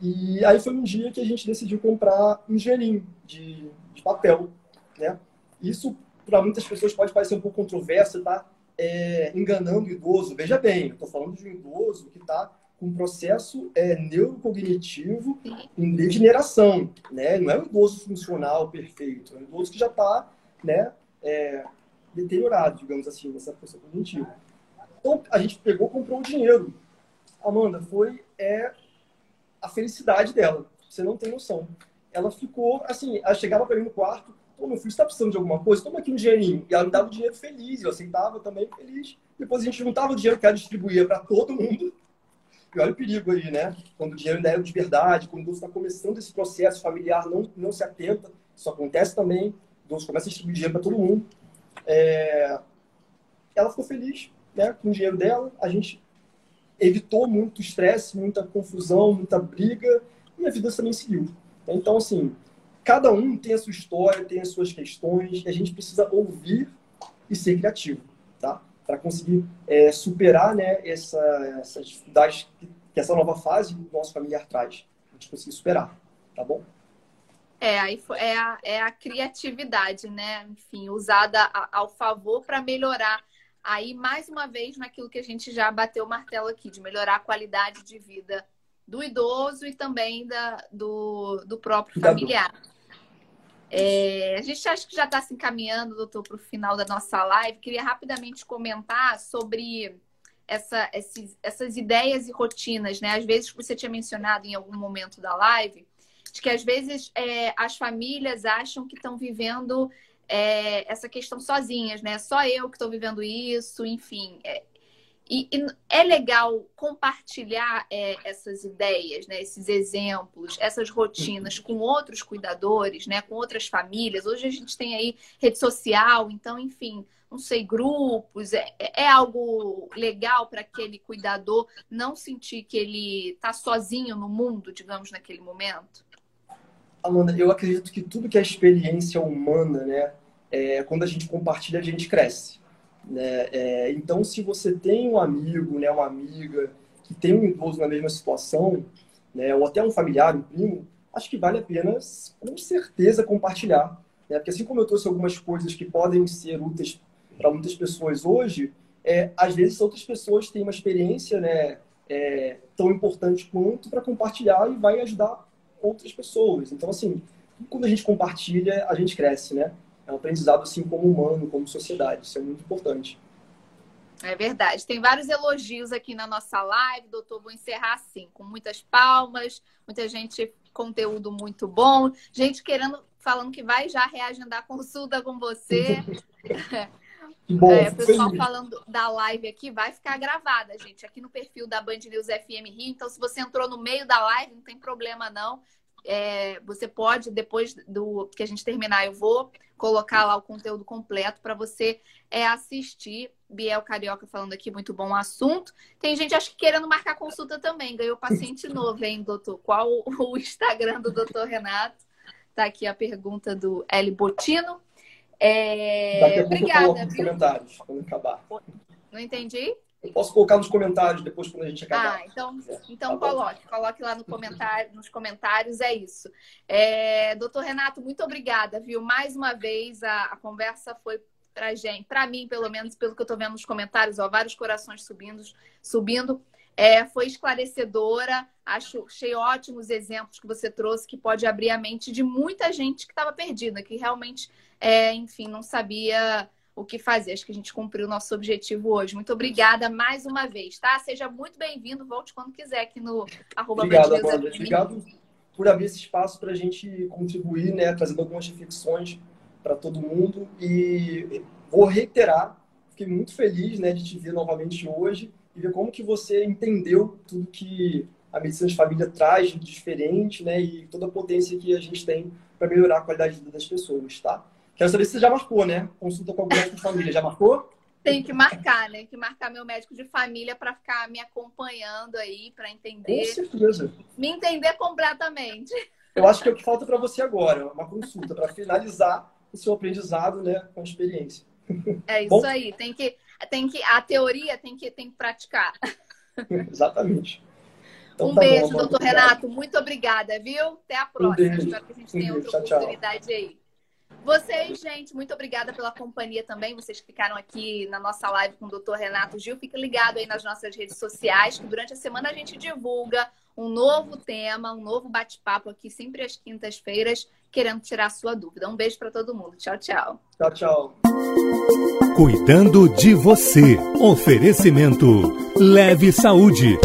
E aí foi um dia que a gente decidiu comprar um dinheirinho de, de papel. Né? Isso, para muitas pessoas, pode parecer um pouco controverso, tá? É, enganando o idoso. Veja bem, eu estou falando de um idoso que está com processo é, neurocognitivo em degeneração, né? Não é um idoso funcional perfeito, é um idoso que já está, né, é, deteriorado, digamos assim, nessa função cognitiva. Então, a gente pegou, comprou o dinheiro. Amanda, foi é, a felicidade dela. Você não tem noção. Ela ficou, assim, ela chegava para mim no quarto, pô, meu filho, você tá precisando de alguma coisa? Toma aqui um dinheirinho. E ela me dava o dinheiro feliz, eu aceitava também feliz. Depois a gente juntava o dinheiro que ela distribuía para todo mundo e olha o perigo aí, né? Quando o dinheiro ainda é de verdade, quando você está começando esse processo familiar, não, não se atenta, isso acontece também, Deus começa a distribuir dinheiro para todo mundo. É... Ela ficou feliz né, com o dinheiro dela, a gente evitou muito estresse, muita confusão, muita briga, e a vida também seguiu. Então, assim, cada um tem a sua história, tem as suas questões, e a gente precisa ouvir e ser criativo, tá? para conseguir é, superar né, essa, essas dificuldades que, essa nova fase do nosso familiar traz. A gente conseguir superar, tá bom? É, aí é a, é a criatividade, né? Enfim, usada ao favor para melhorar. Aí, mais uma vez, naquilo que a gente já bateu o martelo aqui, de melhorar a qualidade de vida do idoso e também da, do, do próprio familiar. É, a gente acha que já está se encaminhando, doutor, para o final da nossa live. Queria rapidamente comentar sobre essa, esses, essas ideias e rotinas, né? Às vezes você tinha mencionado em algum momento da live de que às vezes é, as famílias acham que estão vivendo é, essa questão sozinhas, né? Só eu que estou vivendo isso, enfim. É, e, e, é legal compartilhar é, essas ideias, né, esses exemplos, essas rotinas com outros cuidadores, né, com outras famílias. Hoje a gente tem aí rede social, então, enfim, não sei, grupos. É, é algo legal para aquele cuidador não sentir que ele está sozinho no mundo, digamos, naquele momento? Amanda, eu acredito que tudo que é experiência humana, né, é, quando a gente compartilha, a gente cresce. Né? É, então, se você tem um amigo, né, uma amiga que tem um idoso na mesma situação, né, ou até um familiar, um primo, acho que vale a pena, com certeza, compartilhar. Né? Porque assim como eu trouxe algumas coisas que podem ser úteis para muitas pessoas hoje, é, às vezes outras pessoas têm uma experiência né, é, tão importante quanto para compartilhar e vai ajudar outras pessoas. Então, assim, quando a gente compartilha, a gente cresce, né? É um aprendizado assim como humano, como sociedade. Isso é muito importante. É verdade. Tem vários elogios aqui na nossa live, doutor. Vou encerrar assim, com muitas palmas, muita gente, conteúdo muito bom, gente querendo, falando que vai já reagendar a consulta com você. Bom, é, pessoal feliz. falando da live aqui, vai ficar gravada, gente, aqui no perfil da Band News FM Rio. Então, se você entrou no meio da live, não tem problema não. É, você pode, depois do que a gente terminar, eu vou colocar lá o conteúdo completo para você é, assistir. Biel Carioca falando aqui, muito bom assunto. Tem gente, acho que querendo marcar consulta também. Ganhou paciente novo, hein, doutor? Qual o Instagram do doutor Renato? Tá aqui a pergunta do L. Botino. É... Daqui a pouco Obrigada, eu coloco nos comentários, quando acabar. Não entendi? Eu posso colocar nos comentários depois quando a gente acabar. Ah, então, então tá coloque, coloque lá no comentário, nos comentários, é isso. É, doutor Renato, muito obrigada, viu? Mais uma vez a, a conversa foi pra gente, para mim, pelo menos, pelo que eu tô vendo nos comentários, ó, vários corações subindo, subindo. É, foi esclarecedora, acho, achei ótimos exemplos que você trouxe que pode abrir a mente de muita gente que estava perdida, que realmente, é, enfim, não sabia o que fazer. Acho que a gente cumpriu o nosso objetivo hoje. Muito obrigada mais uma vez, tá? Seja muito bem-vindo. Volte quando quiser aqui no arroba Obrigado, Amanda. Obrigado por abrir esse espaço para a gente contribuir, né? Trazendo algumas reflexões para todo mundo. E vou reiterar, fiquei muito feliz né, de te ver novamente hoje e ver como que você entendeu tudo que a medicina de família traz de diferente, né? E toda a potência que a gente tem para melhorar a qualidade de vida das pessoas, tá? Quero saber se você já marcou, né? Consulta com o médico de família. Já marcou? Tem que marcar, né? Tem que marcar meu médico de família para ficar me acompanhando aí, para entender. Com certeza. Me entender completamente. Eu acho que é o que falta para você agora, uma consulta para finalizar o seu aprendizado, né, com a experiência. É isso Bom? aí. Tem que, tem que, a teoria tem que, tem que praticar. Exatamente. Então, um tá beijo, bom, doutor obrigado. Renato. Muito obrigada, viu? Até a próxima. Um Espero que a gente tenha um outra oportunidade tchau. aí. Vocês, gente, muito obrigada pela companhia também. Vocês que ficaram aqui na nossa live com o Dr. Renato Gil. Fique ligado aí nas nossas redes sociais, que durante a semana a gente divulga um novo tema, um novo bate-papo aqui, sempre às quintas-feiras, querendo tirar a sua dúvida. Um beijo para todo mundo. Tchau, tchau. Tchau, tchau. Cuidando de você. Oferecimento Leve Saúde.